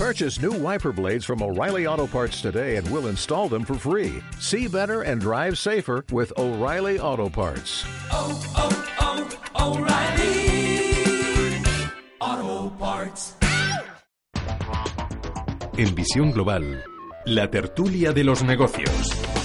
Purchase new wiper blades from O'Reilly Auto Parts today and we'll install them for free. See better and drive safer with O'Reilly Auto Parts. Oh, oh, oh O'Reilly Auto Parts. En Visión Global, la tertulia de los negocios.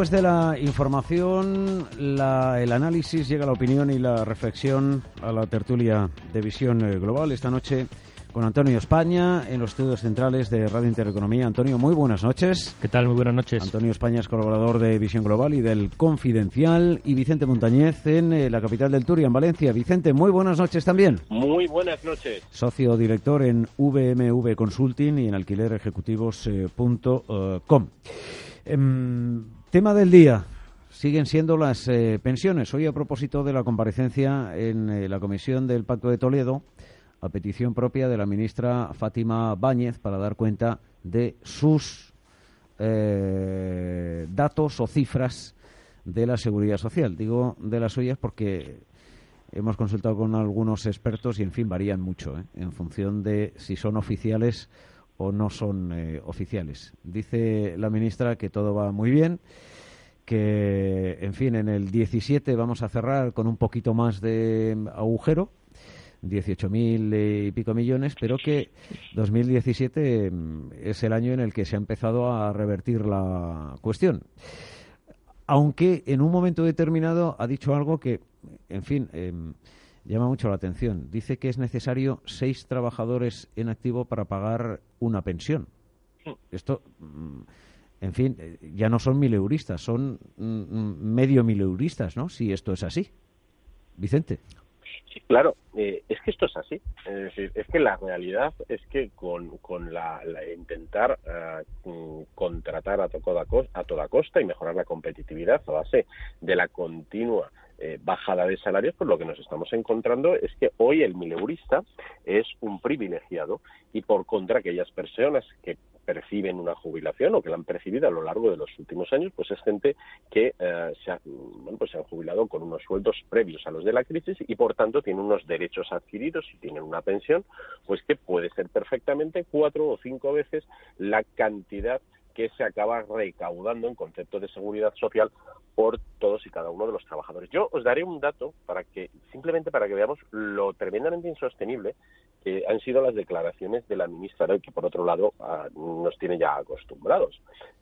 Después de la información, la- el análisis, llega la opinión y la reflexión a la tertulia de visión eh, global esta noche con Antonio España en los estudios centrales de Radio Intereconomía. Antonio, muy buenas noches. ¿Qué tal? Muy buenas noches. Antonio España es colaborador de Visión Global y del Confidencial y Vicente Montañez en eh, la capital del Turia, en Valencia. Vicente, muy buenas noches también. Muy buenas noches. Socio director en VMV Consulting y en alquilerejecutivos.com. Em, tema del día. Siguen siendo las eh, pensiones. Hoy, a propósito de la comparecencia en eh, la Comisión del Pacto de Toledo, a petición propia de la ministra Fátima Báñez para dar cuenta de sus eh, datos o cifras de la seguridad social. Digo de las suyas porque hemos consultado con algunos expertos y, en fin, varían mucho en función de si son oficiales o no son eh, oficiales. Dice la ministra que todo va muy bien, que, en fin, en el 17 vamos a cerrar con un poquito más de agujero, 18.000 y pico millones, pero que 2017 mm, es el año en el que se ha empezado a revertir la cuestión. Aunque en un momento determinado ha dicho algo que, en fin, em, llama mucho la atención. Dice que es necesario seis trabajadores en activo para pagar una pensión. Esto, mm, en fin, eh, ya no son mileuristas, son mm, mm, medio mileuristas, ¿no? Si esto es así. Vicente. Sí, claro, eh, es que esto es así. Es decir, es que la realidad es que con, con la, la intentar mm, contratar a, toda cos- a toda costa y mejorar la competitividad a base de la continua eh, bajada de salarios, pues lo que nos estamos encontrando es que hoy el mileurista es un privilegiado y por contra aquellas personas que perciben una jubilación o que la han percibido a lo largo de los últimos años, pues es gente que eh, se, ha- bueno, pues se han jubilado con unos sueldos previos a los de la crisis y por tanto tienen unos derechos adquiridos y tienen una pensión, pues que puede ser perfectamente cuatro o cinco veces la cantidad que se acaba recaudando en concepto de seguridad social por todos y cada uno de los trabajadores. Yo os daré un dato para que simplemente para que veamos lo tremendamente insostenible que han sido las declaraciones de la ministra que por otro lado ah, nos tiene ya acostumbrados.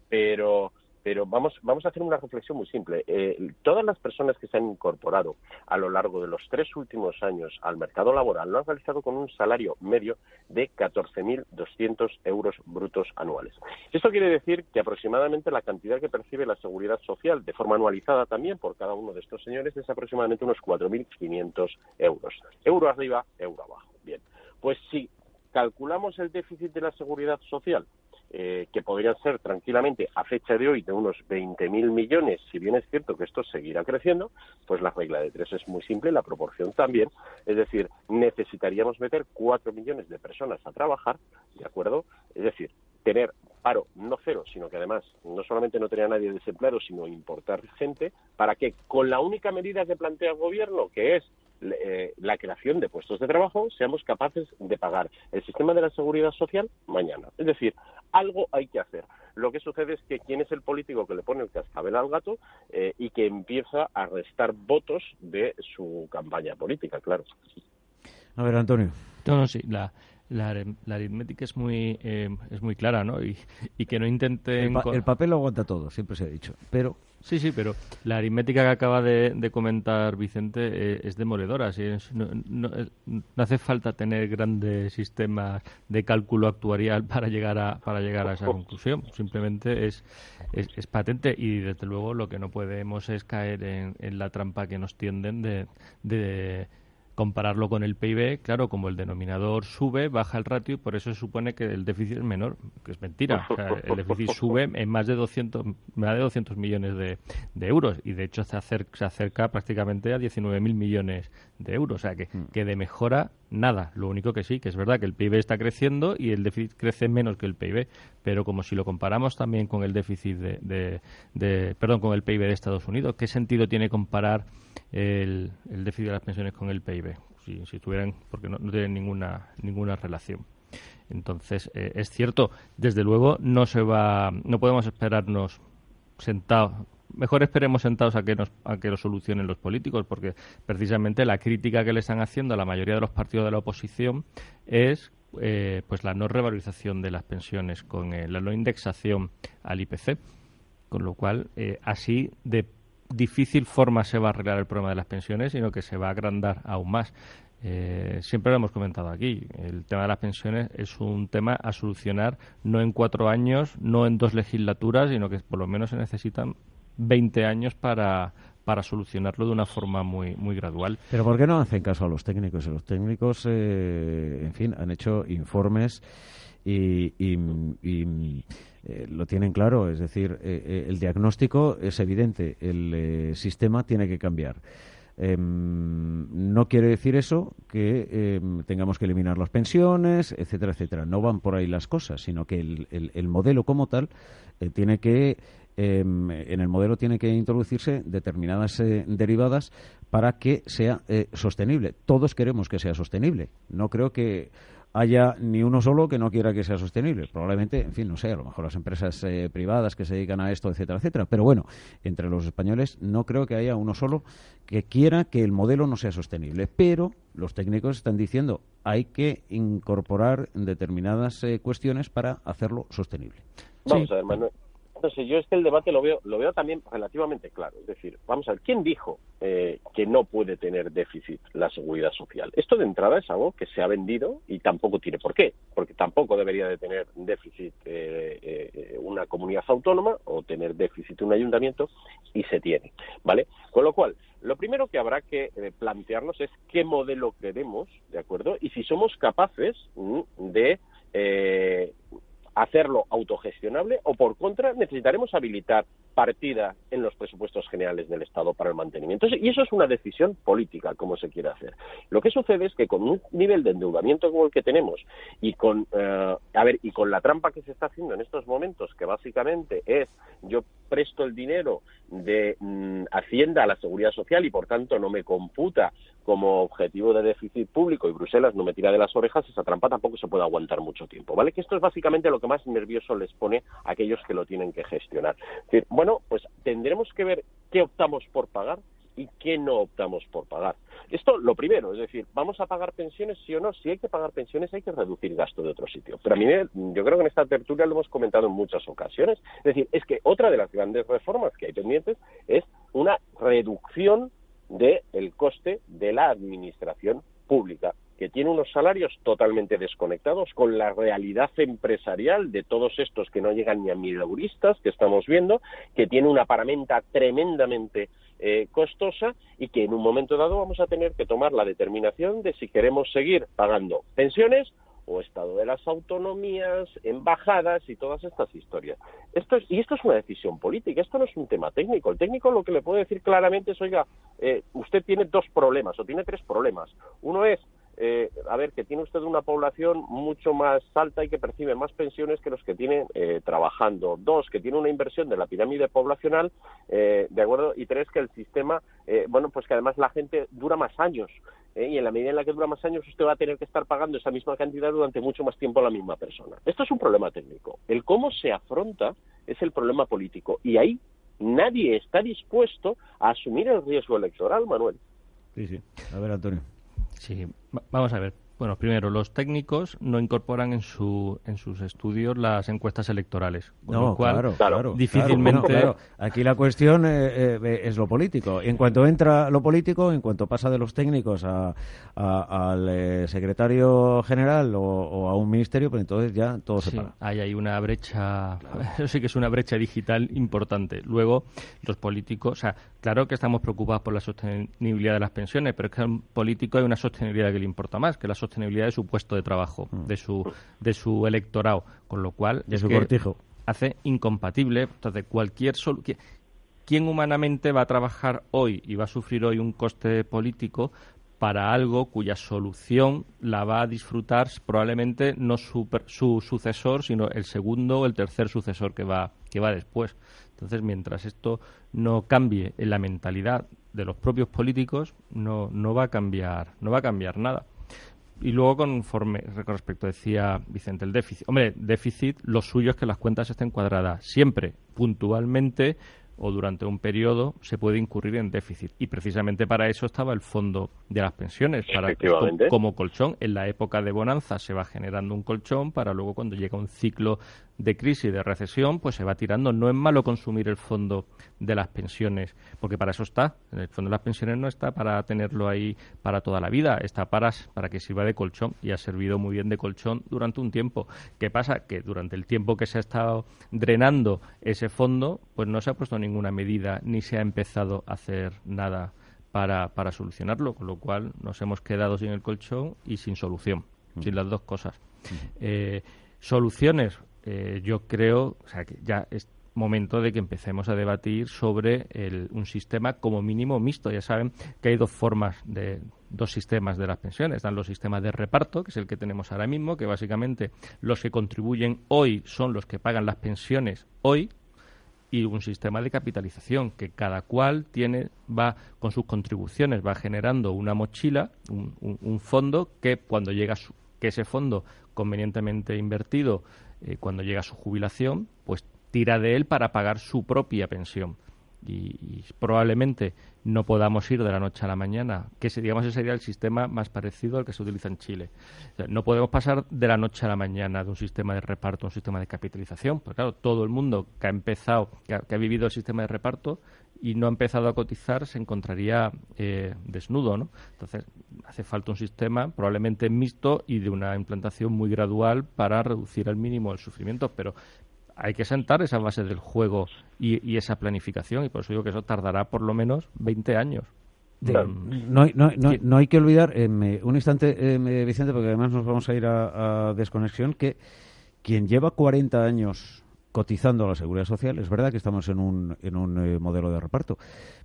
Pero pero vamos vamos a hacer una reflexión muy simple. Eh, todas las personas que se han incorporado a lo largo de los tres últimos años al mercado laboral lo han realizado con un salario medio de 14.200 euros brutos anuales. Esto quiere decir que aproximadamente la cantidad que percibe la seguridad social de forma anualizada también por cada uno de estos señores es aproximadamente unos 4.500 euros. Euro arriba, euro abajo. Bien, pues si calculamos el déficit de la seguridad social, eh, que podrían ser tranquilamente a fecha de hoy de unos 20.000 millones, si bien es cierto que esto seguirá creciendo, pues la regla de tres es muy simple, la proporción también. Es decir, necesitaríamos meter 4 millones de personas a trabajar, ¿de acuerdo? Es decir, tener paro no cero, sino que además no solamente no tener a nadie desempleado, sino importar gente, para que con la única medida que plantea el gobierno, que es eh, la creación de puestos de trabajo, seamos capaces de pagar el sistema de la seguridad social mañana. Es decir, algo hay que hacer. Lo que sucede es que quién es el político que le pone el cascabel al gato eh, y que empieza a restar votos de su campaña política, claro. A ver, Antonio. No, no, sí, la, la, la aritmética es muy, eh, es muy clara, ¿no? Y, y que no intenten... El, pa- co- el papel lo aguanta todo, siempre se ha dicho. Pero Sí, sí, pero la aritmética que acaba de, de comentar Vicente eh, es demoledora. sí, es- no, no- eh, no hace falta tener grandes sistemas de cálculo actuarial para llegar a, para llegar a esa conclusión. Simplemente es, es, es patente y, desde luego, lo que no podemos es caer en, en la trampa que nos tienden de, de compararlo con el PIB, claro, como el denominador sube, baja el ratio y por eso se supone que el déficit es menor, que es mentira. el déficit sube en más de 200, más de 200 millones de, euros y de hecho se acerca, se acerca prácticamente a 19.000 millones de euros. O sea, que, mm. que de mejora nada. Lo único que sí, que es verdad que el PIB está creciendo y el déficit crece menos que el PIB, pero como si lo comparamos también con el déficit de, perdón, con el PIB de Estados Unidos, ¿qué sentido tiene comparar el, el déficit de las pensiones con el PIB? Si, si tuvieran, porque no, tienen ninguna ninguna relación. Entonces, eh, es cierto, desde luego no se va, no podemos esperarnos sentados mejor esperemos sentados a que, nos, a que lo solucionen los políticos, porque precisamente la crítica que le están haciendo a la mayoría de los partidos de la oposición es eh, pues la no revalorización de las pensiones con eh, la no indexación al IPC, con lo cual eh, así de difícil forma se va a arreglar el problema de las pensiones, sino que se va a agrandar aún más. siempre lo hemos comentado aquí. El tema de las pensiones es un tema a solucionar no en cuatro años, no en dos legislaturas, sino que por lo menos se necesitan 20 años para, para solucionarlo de una forma muy, muy gradual. Pero ¿por qué no hacen caso a los técnicos? Los técnicos, eh, en fin, han hecho informes y, eh, lo tienen claro. Es decir, eh, el diagnóstico es evidente. El sistema tiene que cambiar. Em, no quiere decir eso que em, tengamos que eliminar las pensiones, etcétera, etcétera. No van por ahí las cosas, sino que el, el modelo como tal tiene que Em, en el modelo tiene que introducirse determinadas eh, derivadas para que sea eh, sostenible. Todos queremos que sea sostenible. No creo que haya ni uno solo que no quiera que sea sostenible. Probablemente, en fin, no sé, a lo mejor las empresas eh, privadas que se dedican a esto, etcétera, etcétera. Pero bueno, entre los españoles no creo que haya uno solo que quiera que el modelo no sea sostenible. Pero los técnicos están diciendo hay que incorporar determinadas cuestiones para hacerlo sostenible. Vamos a ver, Manuel entonces yo es que el debate lo veo, lo veo también relativamente claro. Es decir, vamos a ver, ¿quién dijo eh, que no puede tener déficit la seguridad social? Esto de entrada es algo que se ha vendido y tampoco tiene por qué, porque tampoco debería de tener déficit eh, eh, una comunidad autónoma o tener déficit un ayuntamiento y se tiene, ¿vale? Con lo cual, lo primero que habrá que plantearnos es qué modelo queremos, ¿de acuerdo? Y si somos capaces mm, de hacerlo autogestionable o por contra necesitaremos habilitar partida en los presupuestos generales del Estado para el mantenimiento. Y eso es una decisión política, como se quiere hacer. Lo que sucede es que con un nivel de endeudamiento como el que tenemos y con, eh, a ver, y con la trampa que se está haciendo en estos momentos, que básicamente es yo presto el dinero de mm, Hacienda a la Seguridad Social y por tanto no me computa como objetivo de déficit público y Bruselas no me tira de las orejas, esa trampa tampoco se puede aguantar mucho tiempo, ¿vale? Que esto es básicamente lo que más nervioso les pone a aquellos que lo tienen que gestionar. bueno, pues tendremos que ver qué optamos por pagar y qué no optamos por pagar. Esto lo primero, es decir, ¿vamos a pagar pensiones sí o no? Si hay que pagar pensiones hay que reducir gasto de otro sitio. Pero a mí yo creo que en esta tertulia lo hemos comentado en muchas ocasiones. Es decir, es que otra de las grandes reformas que hay pendientes es una reducción del coste de la administración pública, que tiene unos salarios totalmente desconectados con la realidad empresarial de todos estos que no llegan ni a mil euristas que estamos viendo, que tiene una paramenta tremendamente eh, costosa y que en un momento dado vamos a tener que tomar la determinación de si queremos seguir pagando pensiones o Estado de las autonomías, embajadas y todas estas historias. Esto es, y esto es una decisión política, esto no es un tema técnico. El técnico lo que le puede decir claramente es, oiga, eh, usted tiene dos problemas o tiene tres problemas. Uno es eh, a ver, que tiene usted una población mucho más alta y que percibe más pensiones que los que tiene eh, trabajando. Dos, que tiene una inversión de la pirámide poblacional, eh, ¿de acuerdo? Y tres, que el sistema, bueno, pues que además la gente dura más años. y en la medida en la que dura más años, usted va a tener que estar pagando esa misma cantidad durante mucho más tiempo a la misma persona. Esto es un problema técnico. El cómo se afronta es el problema político. Y ahí nadie está dispuesto a asumir el riesgo electoral, Manuel. Sí, sí. A ver, Antonio. Sí, vamos a ver. Bueno, primero, los técnicos no incorporan en, su, en sus estudios las encuestas electorales. Con No, lo cual, claro, claro. difícilmente- claro, claro. Aquí la cuestión eh, eh, es lo político. En cuanto entra lo político, en cuanto pasa de los técnicos a, a- al eh, secretario general o, o a un ministerio, pues entonces ya todo se para. hay ahí una brecha, eso sí que es una brecha digital importante. Luego, los políticos, o sea, claro que estamos preocupados por la sostenibilidad de las pensiones, pero es que al político hay una sostenibilidad que le importa más, que la sostenibilidad de su puesto de trabajo, de su de su electorado, con lo cual Mm. De es su cortijo. hace incompatible, entonces cualquier solu- qui- ¿Quién humanamente va a trabajar hoy y va a sufrir hoy un coste político para algo cuya solución la va a disfrutar probablemente no su, su sucesor, sino el segundo o el tercer sucesor que va, que va después? Entonces, mientras esto no cambie en la mentalidad de los propios políticos, no, no va a cambiar, no va a cambiar nada. Y luego, conforme con respecto, decía Vicente, el déficit. Hombre, déficit, lo suyo es que las cuentas estén cuadradas. Siempre, puntualmente o durante un periodo, se puede incurrir en déficit. Y precisamente para eso estaba el fondo de las pensiones. Para, como, como colchón. En la época de bonanza se va generando un colchón para luego, cuando llega un ciclo de crisis, de recesión, pues se va tirando. No es malo consumir el fondo de las pensiones, porque para eso está. El fondo de las pensiones no está para tenerlo ahí para toda la vida, está para, para que sirva de colchón y ha servido muy bien de colchón durante un tiempo. ¿Qué pasa? Que durante el tiempo que se ha estado drenando ese fondo, pues no se ha puesto ninguna medida ni se ha empezado a hacer nada para, para solucionarlo, con lo cual nos hemos quedado sin el colchón y sin solución, sin las dos cosas. Eh, soluciones, eh, yo creo, o sea, que ya es momento de que empecemos a debatir sobre el- un sistema como mínimo mixto. Ya saben que hay dos formas de dos sistemas de las pensiones. Están los sistemas de reparto, que es el que tenemos ahora mismo, que básicamente los que contribuyen hoy son los que pagan las pensiones hoy, y un sistema de capitalización que cada cual tiene va con sus contribuciones va generando una mochila un, un- fondo que cuando llega su- que ese fondo convenientemente invertido eh, cuando llega su jubilación pues tira de él para pagar su propia pensión y, probablemente no podamos ir de la noche a la mañana, que digamos ese sería el sistema más parecido al que se utiliza en Chile. No podemos pasar de la noche a la mañana de un sistema de reparto a un sistema de capitalización, porque claro, todo el mundo que ha empezado, que ha vivido el sistema de reparto y no ha empezado a cotizar se encontraría eh, desnudo, ¿no? Entonces hace falta un sistema probablemente mixto y de una implantación muy gradual para reducir al mínimo el sufrimiento, pero hay que sentar esa base del juego y, y esa planificación, y por eso digo que eso tardará por lo menos 20 años. Claro. Mm, No hay, no, no, no hay que olvidar, eh, me- un instante, eh, me- Vicente, porque además nos vamos a ir a, a desconexión, que quien lleva 40 años cotizando a la seguridad social, es verdad que estamos en un, en un eh, modelo de reparto,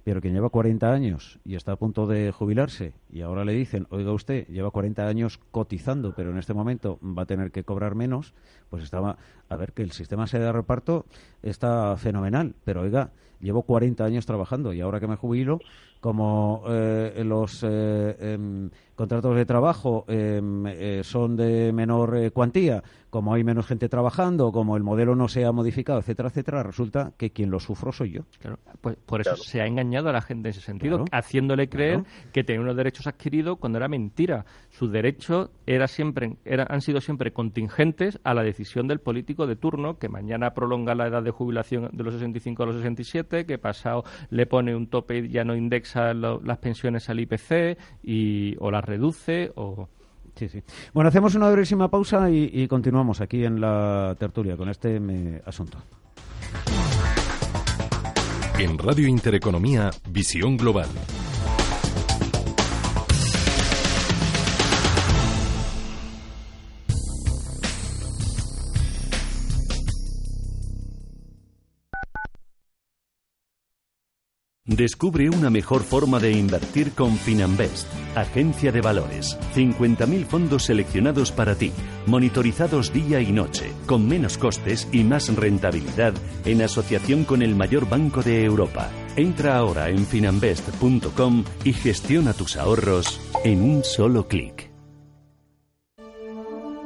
pero quien lleva 40 años y está a punto de jubilarse y ahora le dicen, oiga usted, lleva 40 años cotizando, pero en este momento va a tener que cobrar menos, pues estaba, a ver, que el sistema sea de reparto está fenomenal, pero oiga, llevo 40 años trabajando y ahora que me jubilo, como eh, los eh, em, contratos de trabajo em, eh, son de menor eh, cuantía, como hay menos gente trabajando, como el modelo no se ha modificado, etcétera, etcétera, resulta que quien lo sufro soy yo. Claro, pues por eso Claro. se ha engañado a la gente en ese sentido, Claro. haciéndole creer Claro. que tenía unos derechos adquiridos cuando era mentira. Sus derechos era siempre, era- han sido siempre contingentes a la decisión del político de turno, que mañana prolonga la edad de jubilación de los 65 a los 67, que pasado le pone un tope y ya no indexa lo- las pensiones al IPC y, o las reduce o... Sí, sí. Bueno, hacemos una brevísima pausa y, y continuamos aquí en la tertulia con este me, asunto. En Radio Intereconomía, Visión Global. Descubre una mejor forma de invertir con Finanbest, agencia de valores. 50.000 fondos seleccionados para ti, monitorizados día y noche, con menos costes y más rentabilidad en asociación con el mayor banco de Europa. Entra ahora en finanbest.com y gestiona tus ahorros en un solo clic.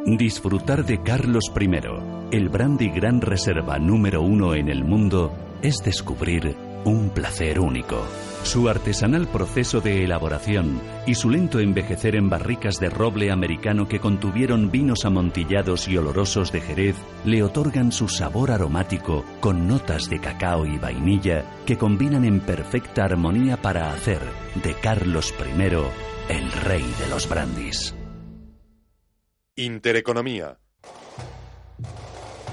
Disfrutar de Carlos I, el brandy gran reserva número uno en el mundo, es descubrir un placer único. Su artesanal proceso de elaboración y su lento envejecer en barricas de roble americano que contuvieron vinos amontillados y olorosos de Jerez le otorgan su sabor aromático con notas de cacao y vainilla que combinan en perfecta armonía para hacer de Carlos I el rey de los brandis. Intereconomía.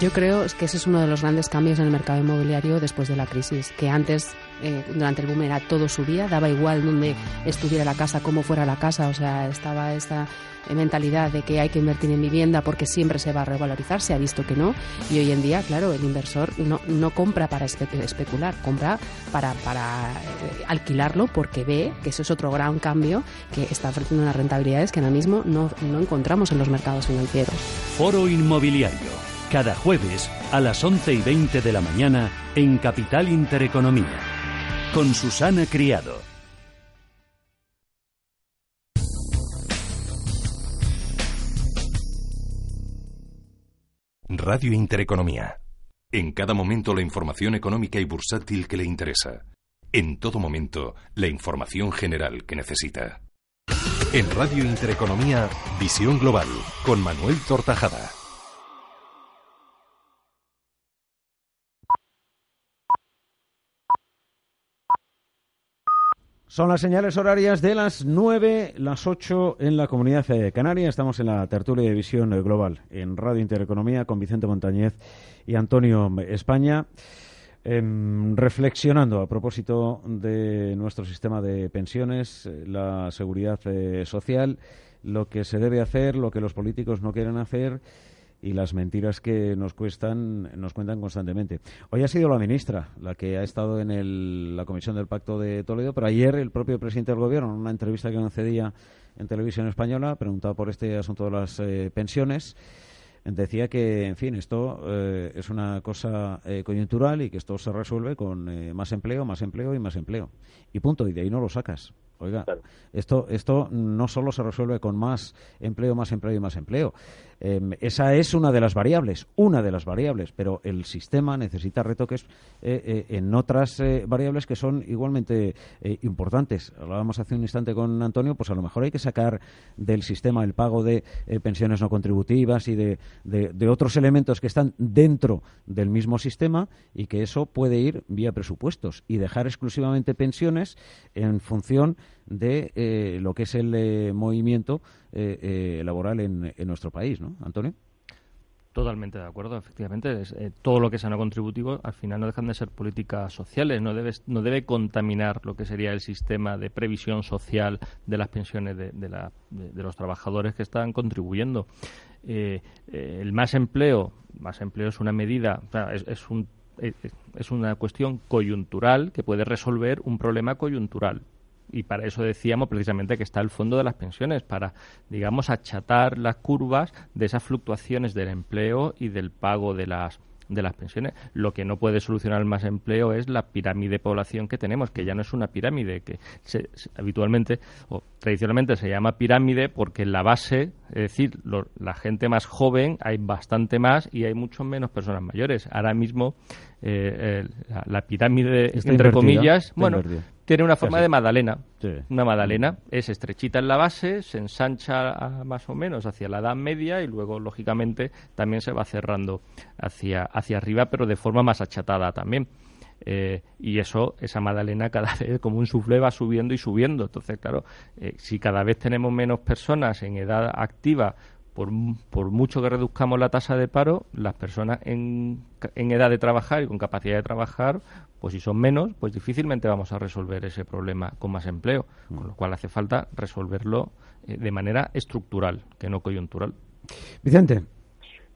Yo creo que ese es uno de los grandes cambios en el mercado inmobiliario después de la crisis, que antes, eh, durante el boom, era todo subía, daba igual donde estuviera la casa, cómo fuera la casa, o sea, estaba esta mentalidad de que hay que invertir en vivienda porque siempre se va a revalorizar, se ha visto que no, y hoy en día, claro, el inversor no, no compra para especular, compra para, para eh, alquilarlo porque ve que eso es otro gran cambio que está ofreciendo unas rentabilidades que ahora mismo no, no encontramos en los mercados financieros. Foro Inmobiliario cada jueves a las 11 y 20 de la mañana en Capital Intereconomía, con Susana Criado. Radio Intereconomía. En cada momento la información económica y bursátil que le interesa. En todo momento la información general que necesita. En Radio Intereconomía, Visión Global, con Manuel Tortajada. Son las señales horarias de las 9, las 8 en la comunidad Canaria. Estamos en la tertulia de visión global en Radio Intereconomía con Vicente Montañez y Antonio España. Em, reflexionando a propósito de nuestro sistema de pensiones, la seguridad eh, social, lo que se debe hacer, lo que los políticos no quieren hacer y las mentiras que nos cuestan nos cuentan constantemente. Hoy ha sido la ministra la que ha estado en la comisión del Pacto de Toledo, pero ayer el propio presidente del Gobierno, en una entrevista que concedía en televisión española, preguntado por este asunto de las eh, pensiones, decía que, en fin, esto eh, es una cosa eh, coyuntural y que esto se resuelve con más empleo, más empleo y más empleo. Y punto, y de ahí no lo sacas. Oiga, esto, esto no solo se resuelve con más empleo, más empleo y más empleo. Em, esa es una de las variables, una de las variables, pero el sistema necesita retoques eh, eh, en otras eh, variables que son igualmente importantes. Hablábamos hace un instante con Antonio, pues a lo mejor hay que sacar del sistema el pago de pensiones no contributivas y de, de, otros elementos que están dentro del mismo sistema y que eso puede ir vía presupuestos y dejar exclusivamente pensiones en función de lo que es el movimiento laboral en, nuestro país, ¿no? Antonio. Totalmente de acuerdo, efectivamente. Eh, todo lo que sea no contributivo al final no dejan de ser políticas sociales, no debe, no debe contaminar lo que sería el sistema de previsión social de las pensiones de, los trabajadores que están contribuyendo. Eh, eh, el más empleo, más empleo es una medida, es, un, es una cuestión coyuntural que puede resolver un problema coyuntural y para eso decíamos precisamente que está el fondo de las pensiones, para, digamos, achatar las curvas de esas fluctuaciones del empleo y del pago de las de las pensiones. Lo que no puede solucionar más empleo es la pirámide de población que tenemos, que ya no es una pirámide, que habitualmente o tradicionalmente se llama pirámide porque en la base, es decir, la gente más joven hay bastante más y hay mucho menos personas mayores. Ahora mismo eh, la, pirámide, entre comillas, bueno, tiene una forma de magdalena. Una magdalena es estrechita en la base, se ensancha más o menos hacia la edad media y luego, lógicamente, también se va cerrando hacia, hacia arriba, pero de forma más achatada también. Eh, y eso, esa magdalena cada vez como un suflé va subiendo y subiendo. Entonces, claro, eh, si cada vez tenemos menos personas en edad activa por, por, mucho que reduzcamos la tasa de paro, las personas en, en, edad de trabajar y con capacidad de trabajar, pues si son menos, pues difícilmente vamos a resolver ese problema con más empleo, con lo cual hace falta resolverlo eh, de manera estructural, que no coyuntural. Vicente.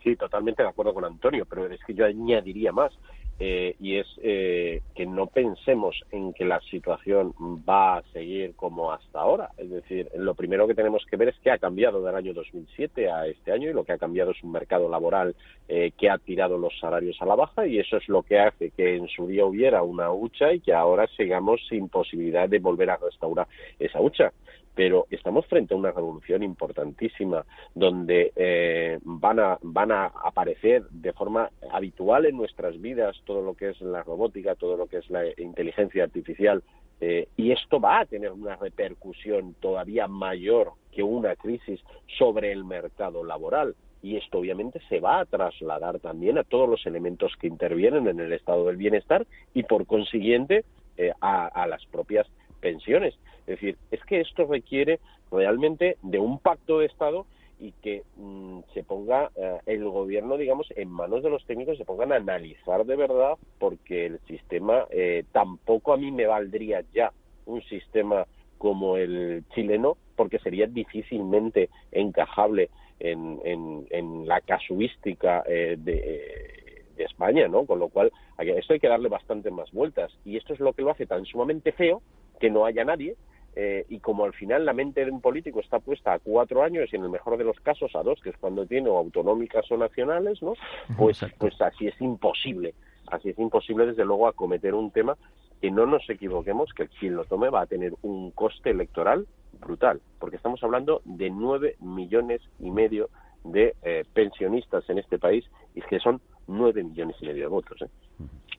Sí, totalmente de acuerdo con Antonio, pero es que yo añadiría más. Eh, y es eh, que no pensemos en que la situación va a seguir como hasta ahora. Es decir, lo primero que tenemos que ver es qué ha cambiado del año 2007 a este año y lo que ha cambiado es un mercado laboral eh, que ha tirado los salarios a la baja y eso es lo que hace que en su día hubiera una hucha y que ahora sigamos sin posibilidad de volver a restaurar esa hucha pero estamos frente a una revolución importantísima donde eh, van, a, van a aparecer de forma habitual en nuestras vidas todo lo que es la robótica, todo lo que es la inteligencia artificial, eh, y esto va a tener una repercusión todavía mayor que una crisis sobre el mercado laboral. Y esto obviamente se va a trasladar también a todos los elementos que intervienen en el estado del bienestar y por consiguiente eh, a las propias pensiones. Es decir, es que esto requiere realmente de un pacto de Estado y que mm, se ponga eh, el gobierno, digamos, en manos de los técnicos, se pongan a analizar de verdad, porque el sistema eh, tampoco a mí me valdría ya un sistema como el chileno, porque sería difícilmente encajable en, en, la casuística eh, de, de España, ¿no? Con lo cual, esto hay que darle bastante más vueltas. Y esto es lo que lo hace tan sumamente feo que no haya nadie eh, y como al final la mente de un político está puesta a cuatro años y en el mejor de los casos a dos, que es cuando tiene o autonómicas o nacionales, ¿no? Pues, pues así es imposible, así es imposible desde luego acometer un tema que no nos equivoquemos que quien lo tome va a tener un coste electoral brutal, porque estamos hablando de nueve millones y medio de eh, pensionistas en este país y que son nueve millones y medio de votos. ¿eh?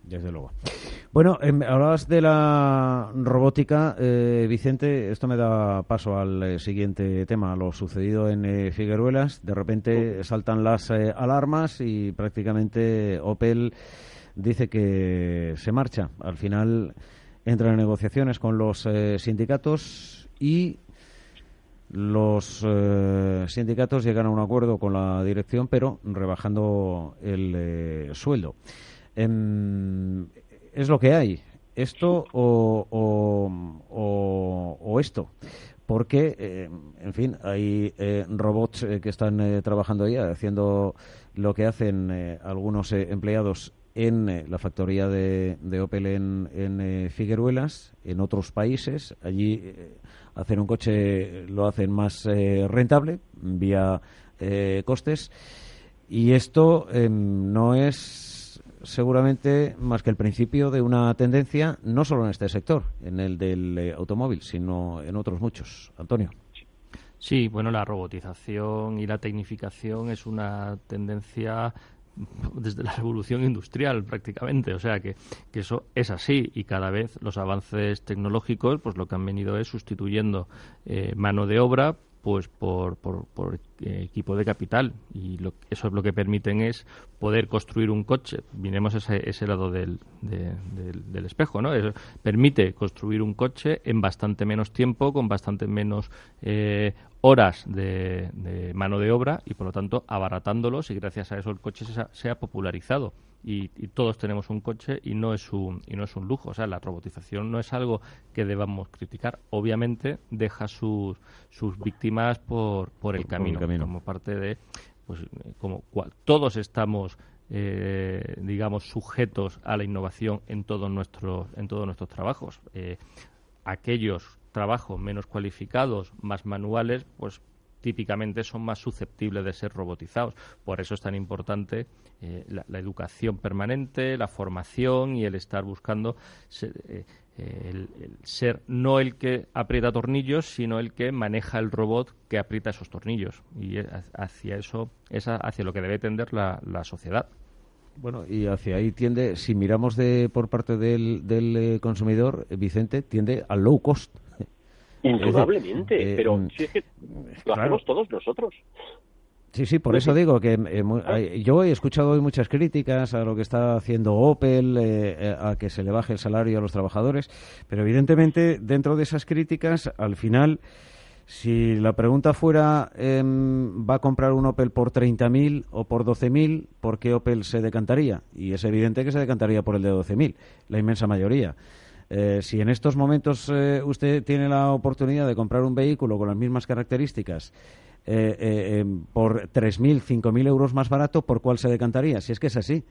Desde luego. Bueno, eh, hablabas de la robótica, eh, Vicente. Esto me da paso al eh, siguiente tema, lo sucedido en eh, Figueruelas. De repente saltan las alarmas y prácticamente Opel dice que se marcha. Al final entra en negociaciones con los sindicatos y los sindicatos llegan a un acuerdo con la dirección, pero rebajando el sueldo. Em, es lo que hay. Esto o, o, esto. Porque, eh, en fin, hay eh, robots eh, que están trabajando ya, haciendo lo que hacen algunos empleados en la factoría de, Opel en, en Figueruelas, en otros países. Allí hacer un coche lo hacen más rentable, vía costes. Y esto em, no es seguramente más que el principio de una tendencia, no solo en este sector, en el del eh, automóvil, sino en otros muchos. Antonio. Sí, bueno, la robotización y la tecnificación es una tendencia desde la revolución industrial prácticamente, o sea que, que, eso es así y cada vez los avances tecnológicos pues lo que han venido es sustituyendo eh, mano de obra pues por, por, por equipo de capital. Y lo, eso es lo que permiten es poder construir un coche. Miremos ese, ese lado del, del, espejo, ¿no? permite construir un coche en bastante menos tiempo, con bastante menos eh, horas de, mano de obra y por lo tanto abaratándolos. Y gracias a eso el coche se ha popularizado. Y, todos tenemos un coche y no es un y no es un lujo. O sea la robotización no es algo que debamos criticar. Obviamente deja sus sus víctimas por por el, camino, como parte de pues como todos estamos eh, digamos sujetos a la innovación en todos nuestros en todos nuestros trabajos eh, aquellos trabajos menos cualificados más manuales pues típicamente son más susceptibles de ser robotizados. Por eso es tan importante eh, la, educación permanente, la formación y el estar buscando eh, el, ser no el que aprieta tornillos, sino el que maneja el robot que aprieta esos tornillos. Y hacia eso es hacia lo que debe tender la, sociedad. Bueno, y hacia ahí tiende, si miramos de por parte del, del eh, consumidor, Vicente, tiende al low cost. Indudablemente, eh, pero mm, si es que lo hacemos todos nosotros. Sí, sí, por eso digo que eh, yo he escuchado hoy muchas críticas a lo que está haciendo Opel, eh, a que se le baje el salario a los trabajadores, pero evidentemente dentro de esas críticas, al final, si la pregunta fuera, em, ¿va a comprar un Opel por 30.000 o por 12.000? ¿Por qué Opel se decantaría? Y es evidente que se decantaría por el de 12.000, la inmensa mayoría. Eh, si en estos momentos eh, usted tiene la oportunidad de comprar un vehículo con las mismas características eh, por 3.000, 5.000 euros más barato, ¿por cuál se decantaría? Si es que es así.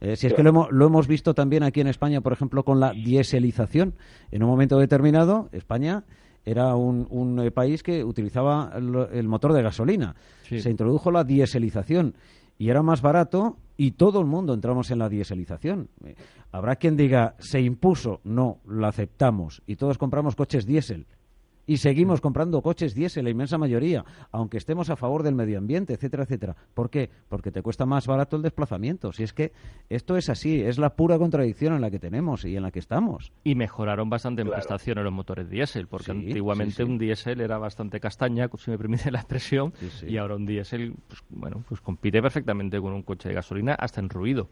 Eh, si es que lo hemos, lo hemos visto también aquí en España, por ejemplo, con la dieselización. En un momento determinado, España era un, un eh, país que utilizaba el, el motor de gasolina. Se introdujo la dieselización y era más barato y todo el mundo entramos en la dieselización. Eh, Habrá quien diga, se impuso, no, lo aceptamos y todos compramos coches diésel. Y seguimos comprando coches diésel, la inmensa mayoría, aunque estemos a favor del medio ambiente, etcétera, etcétera. ¿Por qué? Porque te cuesta más barato el desplazamiento. Si es que esto es así, es la pura contradicción en la que tenemos y en la que estamos. Y mejoraron bastante en prestaciones los motores diésel, porque Sí, antiguamente sí, sí. un diésel era bastante castaña, si me permite la expresión, y ahora un diésel, pues, bueno, pues compite perfectamente con un coche de gasolina hasta en ruido.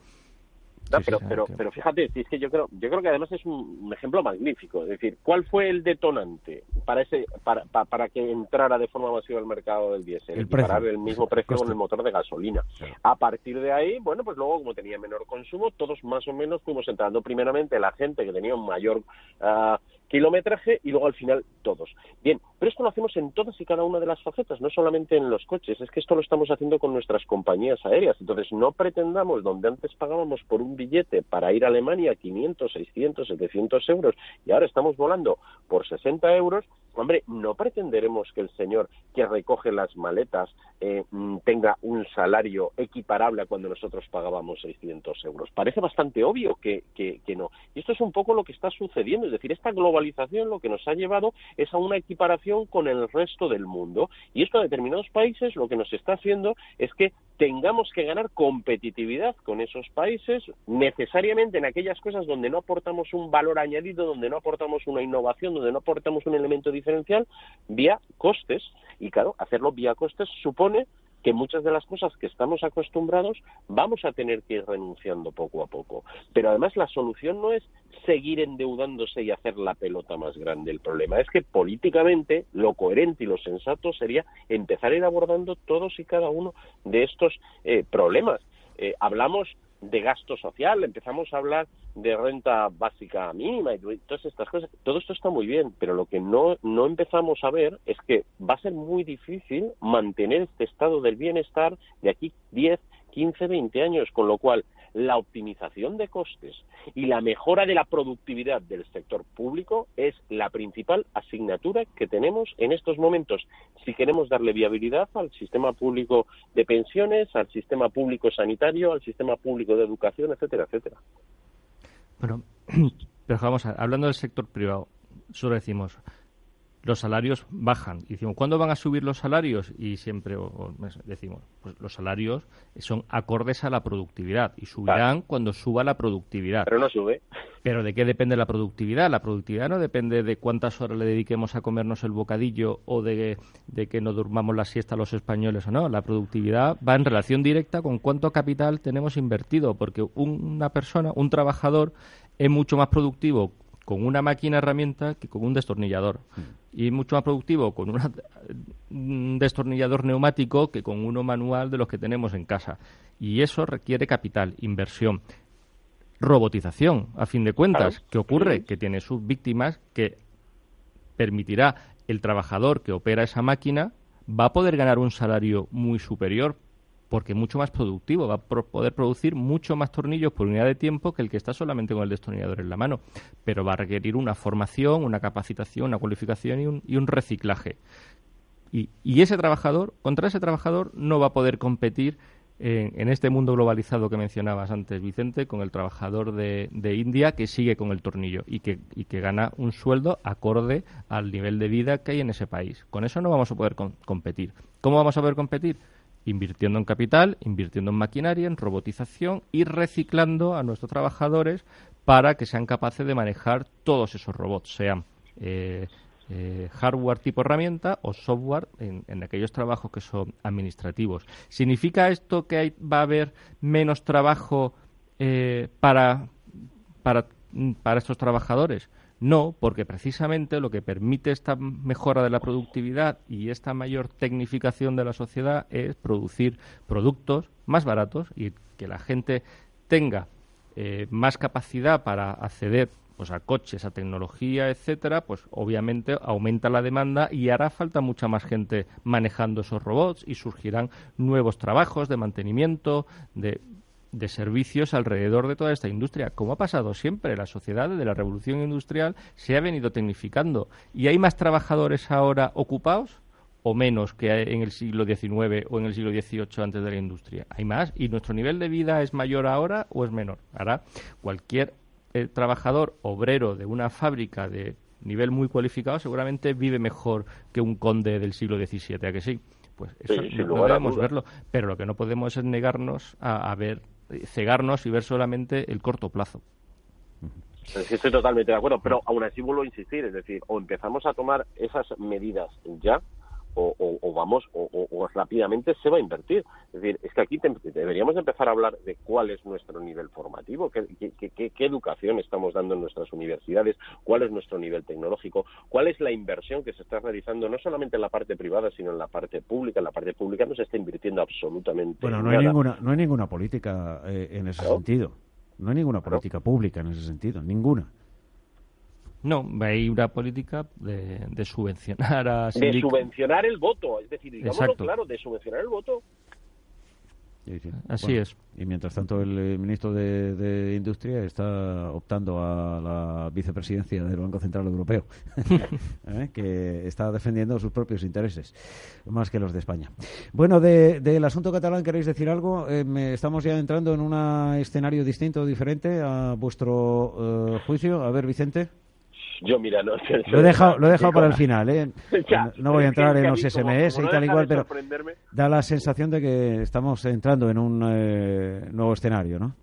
No, Sí, pero, sí, pero, pero fíjate, si es que yo creo, yo creo que además es un, ejemplo magnífico. Es decir, ¿cuál fue el detonante para ese, para, pa- para que entrara de forma masiva al mercado del diésel? El precio. el mismo precio con el motor de gasolina. A partir de ahí, bueno, pues luego como tenía menor consumo, todos más o menos fuimos entrando. Primeramente la gente que tenía un mayor ah, kilometraje y luego al final todos. Bien, pero esto lo hacemos en todas y cada una de las facetas, no solamente en los coches, es que esto lo estamos haciendo con nuestras compañías aéreas. Entonces, no pretendamos, donde antes pagábamos por un billete para ir a Alemania 500, 600, 700 euros y ahora estamos volando por 60 euros, hombre, no pretenderemos que el señor que recoge las maletas eh, mm, tenga un salario equiparable a cuando nosotros pagábamos 600 euros. Parece bastante obvio que, que, que no. Y esto es un poco lo que está sucediendo. Es decir, esta globalización lo que nos ha llevado es a una equiparación con el resto del mundo. Y esto a determinados países lo que nos está haciendo es que tengamos que ganar competitividad con esos países necesariamente en aquellas cosas donde no aportamos un valor añadido, donde no aportamos una innovación, donde no aportamos un elemento diferencial vía costes. Y claro, hacerlo vía costes supone que muchas de las cosas que estamos acostumbrados vamos a tener que ir renunciando poco a poco. Pero además la solución no es seguir endeudándose y hacer la pelota más grande. El problema es que políticamente lo coherente y lo sensato sería empezar a ir abordando todos y cada uno de estos eh, problemas. Eh, hablamos de gasto social, empezamos a hablar de renta básica mínima y todas estas cosas. Todo esto está muy bien, pero lo que no, no empezamos a ver es que va a ser muy difícil mantener este estado del bienestar de aquí 10, 15, 20 años, con lo cual la optimización de costes y la mejora de la productividad del sector público es la principal asignatura que tenemos en estos momentos si queremos darle viabilidad al sistema público de pensiones, al sistema público sanitario, al sistema público de educación, etcétera, etcétera. Bueno, pero vamos a, hablando del sector privado, solo decimos, los salarios bajan. Y decimos, ¿cuándo van a subir los salarios? Y siempre o- o decimos, pues los salarios son acordes a la productividad y subirán cuando suba la productividad. Pero no sube. Pero ¿de qué depende la productividad? La productividad no depende de cuántas horas le dediquemos a comernos el bocadillo o de, de que nos durmamos la siesta los españoles o no. La productividad va en relación directa con cuánto capital tenemos invertido, porque una persona, un trabajador, es mucho más productivo con una máquina herramienta que con un destornillador. Y es mucho más productivo con una- un destornillador neumático que con uno manual de los que tenemos en casa. Y eso requiere capital, inversión robotización, a fin de cuentas. Claro. ¿Qué ocurre? Que tiene sus víctimas que permitirá el trabajador que opera esa máquina va a poder ganar un salario muy superior porque es mucho más productivo, va a poder producir mucho más tornillos por unidad de tiempo que el que está solamente con el destornillador en la mano, pero va a requerir una formación, una capacitación, una cualificación y un, y un reciclaje. Y, y ese trabajador, contra ese trabajador, no va a poder competir en, en este mundo globalizado que mencionabas antes, Vicente, con el trabajador de, India que sigue con el tornillo y que, gana un sueldo acorde al nivel de vida que hay en ese país. Con eso no vamos a poder com- competir. ¿Cómo vamos a poder competir? Invirtiendo en capital, invirtiendo en maquinaria, en robotización y reciclando a nuestros trabajadores para que sean capaces de manejar todos esos robots, sean eh, eh, hardware tipo herramienta o software en, aquellos trabajos que son administrativos. ¿Significa esto que va a haber menos trabajo eh, para, para, para estos trabajadores? No, porque precisamente lo que permite esta mejora de la productividad y esta mayor tecnificación de la sociedad es producir productos más baratos y que la gente tenga eh, más capacidad para acceder pues a coches, a tecnología, etcétera, pues obviamente aumenta la demanda y hará falta mucha más gente manejando esos robots y surgirán nuevos trabajos de mantenimiento, de de servicios alrededor de toda esta industria, como ha pasado siempre. La sociedad de la revolución industrial se ha venido tecnificando y hay más trabajadores ahora ocupados o menos que en el siglo XIX o en el siglo XVIII antes de la industria. Hay más y nuestro nivel de vida es mayor ahora o es menor. Ahora cualquier eh, trabajador obrero de una fábrica de nivel muy cualificado seguramente vive mejor que un conde del siglo XVII, ¿a que sí? Pues eso no debemos verlo, pero lo que no podemos es negarnos a, ver, cegarnos y ver solamente el corto plazo. estoy totalmente de acuerdo, pero aún así vuelvo a insistir, es decir, o empezamos a tomar esas medidas ya, o, vamos, o, rápidamente se va a invertir. Es decir, es que aquí deberíamos empezar a hablar de cuál es nuestro nivel formativo, qué, qué, educación estamos dando en nuestras universidades, cuál es nuestro nivel tecnológico, cuál es la inversión que se está realizando no solamente en la parte privada, sino en la parte pública. En la parte pública no se está invirtiendo absolutamente Bueno, no hay ninguna, no hay ninguna política eh, en ese sentido. No hay ninguna política pública en ese sentido, ninguna. No, hay una política de, subvencionar a... De subvencionar el voto, es decir, digámoslo claro, de subvencionar el voto. Así es. Y mientras tanto el eh, ministro de, Industria está optando a la vicepresidencia del Banco Central Europeo, ¿eh? que está defendiendo sus propios intereses, más que los de España. Bueno, del asunto catalán, ¿queréis decir algo? Eh, estamos ya entrando en un escenario distinto, diferente a vuestro juicio. A ver, Vicente. Yo, mira, no. Lo he dejado, lo he dejado para el final, ¿eh? no voy a entrar en los SMS y tal igual, pero da la sensación de que estamos entrando en un eh, nuevo escenario, ¿no?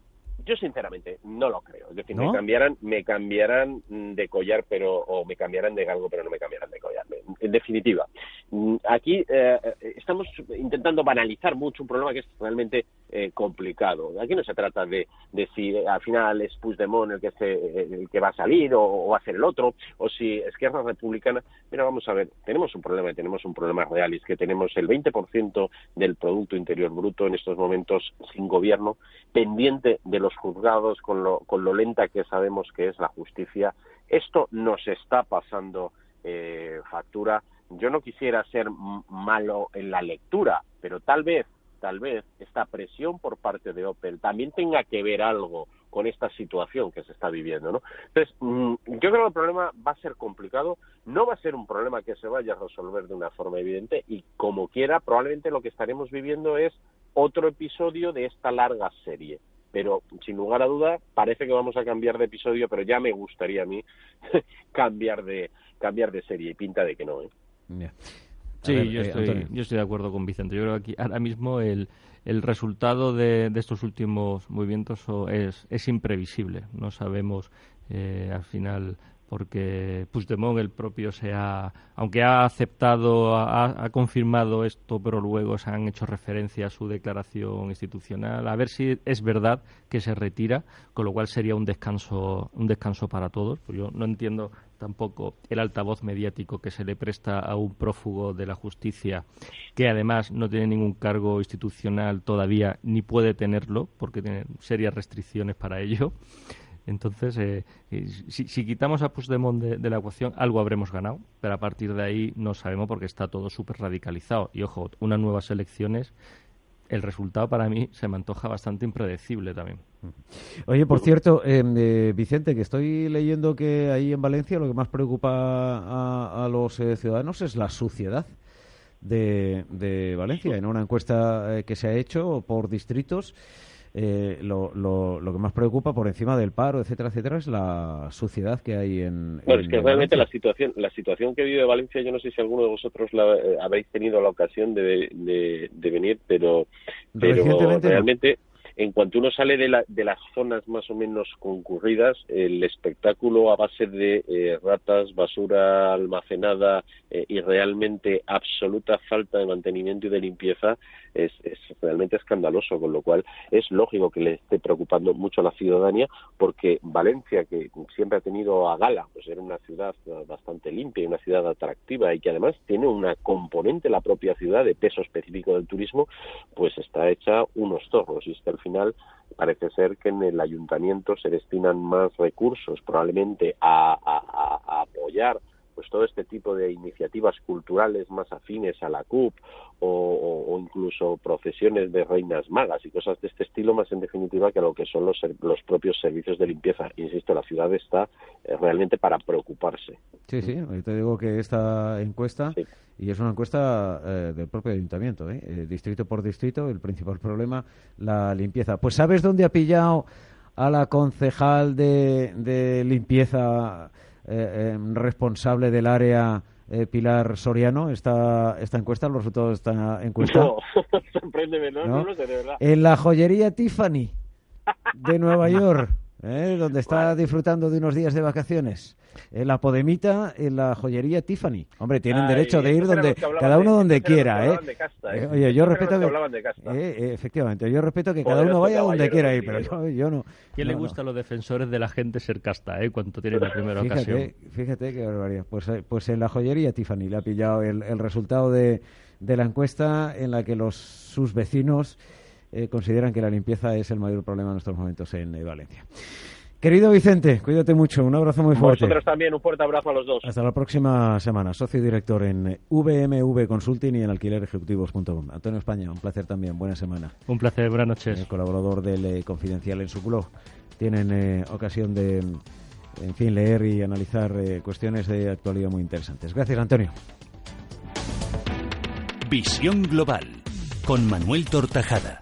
Yo sinceramente no lo creo. Es decir, me cambiarán, me cambiarán de collar, pero o me cambiarán de galgo, pero no me cambiarán de collar. En definitiva, mm, aquí eh, estamos intentando banalizar mucho un problema que es realmente eh, complicado. Aquí no se trata de, de si al final es Puigdemont el que, se, el que va a salir o, va a ser el otro, o si es Esquerra Republicana. Mira, vamos a ver, tenemos un problema y tenemos un problema real, y es que tenemos el 20% del Producto Interior Bruto en estos momentos sin gobierno, pendiente de los juzgados con lo, con lo lenta que sabemos que es la justicia. Esto nos está pasando eh, factura. Yo no quisiera ser malo en la lectura, pero tal vez, tal vez esta presión por parte de Opel también tenga que ver algo con esta situación que se está viviendo, ¿no? Entonces, mm, yo creo que el problema va a ser complicado, no va a ser un problema que se vaya a resolver de una forma evidente y como quiera, probablemente lo que estaremos viviendo es otro episodio de esta larga serie pero sin lugar a duda parece que vamos a cambiar de episodio, pero ya me gustaría a mí cambiar de cambiar de serie y pinta de que no. ¿eh? Sí, yo, eh, estoy, yo estoy de acuerdo con Vicente. Yo creo que aquí ahora mismo el, el resultado de, de estos últimos movimientos es, es imprevisible. No sabemos eh, al final porque Puigdemont el propio se ha, aunque ha aceptado, ha, confirmado esto, pero luego se han hecho referencia a su declaración institucional, a ver si es verdad que se retira, con lo cual sería un descanso, un descanso para todos. Pues yo no entiendo tampoco el altavoz mediático que se le presta a un prófugo de la justicia que además no tiene ningún cargo institucional todavía ni puede tenerlo porque tiene serias restricciones para ello. Entonces, eh, si, quitamos a Puigdemont de, de, la ecuación, algo habremos ganado, pero a partir de ahí no sabemos porque está todo súper radicalizado. Y ojo, unas nuevas elecciones, el resultado para mí se me antoja bastante impredecible también. Oye, por cierto, em, eh, Vicente, que estoy leyendo que ahí en Valencia lo que más preocupa a, los eh, ciudadanos es la suciedad. De, de Valencia, en una encuesta que se ha hecho por distritos, eh, lo, lo, lo, que más preocupa por encima del paro, etcétera, etcétera, es la suciedad que hay en. Bueno, es que realmente la situación, la situación que vive Valencia, yo no sé si alguno de vosotros la, eh, habéis tenido la ocasión de, de, venir, pero, pero realmente en cuanto uno sale de, la, de las zonas más o menos concurridas, el espectáculo a base de eh, ratas, basura almacenada eh, y realmente absoluta falta de mantenimiento y de limpieza es, es, realmente escandaloso, con lo cual es lógico que le esté preocupando mucho a la ciudadanía, porque Valencia, que siempre ha tenido a gala, pues era una ciudad bastante limpia y una ciudad atractiva y que además tiene una componente la propia ciudad de peso específico del turismo, pues está hecha unos zorros y es que al final parece ser que en el ayuntamiento se destinan más recursos probablemente a, a apoyar pues todo este tipo de iniciativas culturales más afines a la CUP o, incluso procesiones de reinas magas y cosas de este estilo, más en definitiva que lo que son los, los propios servicios de limpieza. Insisto, la ciudad está eh, realmente para preocuparse. Sí, sí, te digo que esta encuesta, y es una encuesta eh, del propio ayuntamiento, ¿eh? distrito por distrito, el principal problema, la limpieza. Pues ¿sabes dónde ha pillado a la concejal de, de limpieza responsable del área? eh, Pilar Soriano, esta, esta encuesta, los resultados de esta encuesta. No, sorpréndeme, no, no, lo sé, de verdad. En la joyería Tiffany de Nueva York. ¿Eh? donde está disfrutando de unos días de vacaciones. En la Podemita, en la joyería Tiffany. Hombre, tienen derecho de ir donde cada uno donde quiera, ¿eh? ¿eh? Oye, yo respeto que, eh, efectivamente, yo respeto que cada uno vaya donde quiera ir, pero yo, yo no. ¿Quién le gusta a los defensores de la gente ser casta, eh? Cuanto tiene la primera ocasión. Fíjate qué barbaridad. Pues, pues en la joyería Tiffany le ha pillado el, el resultado de, de la encuesta en la que los sus vecinos eh, consideran que la limpieza es el mayor problema en estos momentos en eh, Valencia. Querido Vicente, cuídate mucho. Un abrazo muy fuerte. Vosotros también, un fuerte abrazo a los dos. Hasta la próxima semana. Socio y director en VMV Consulting y en alquilerejecutivos.com. Antonio España, un placer también. Buena semana. Un placer, buenas noches. Eh, colaborador del Confidencial en su blog. Tienen ocasión de, en fin, leer y analizar cuestiones de actualidad muy interesantes. Gracias, Antonio. Visión Global con Manuel Tortajada.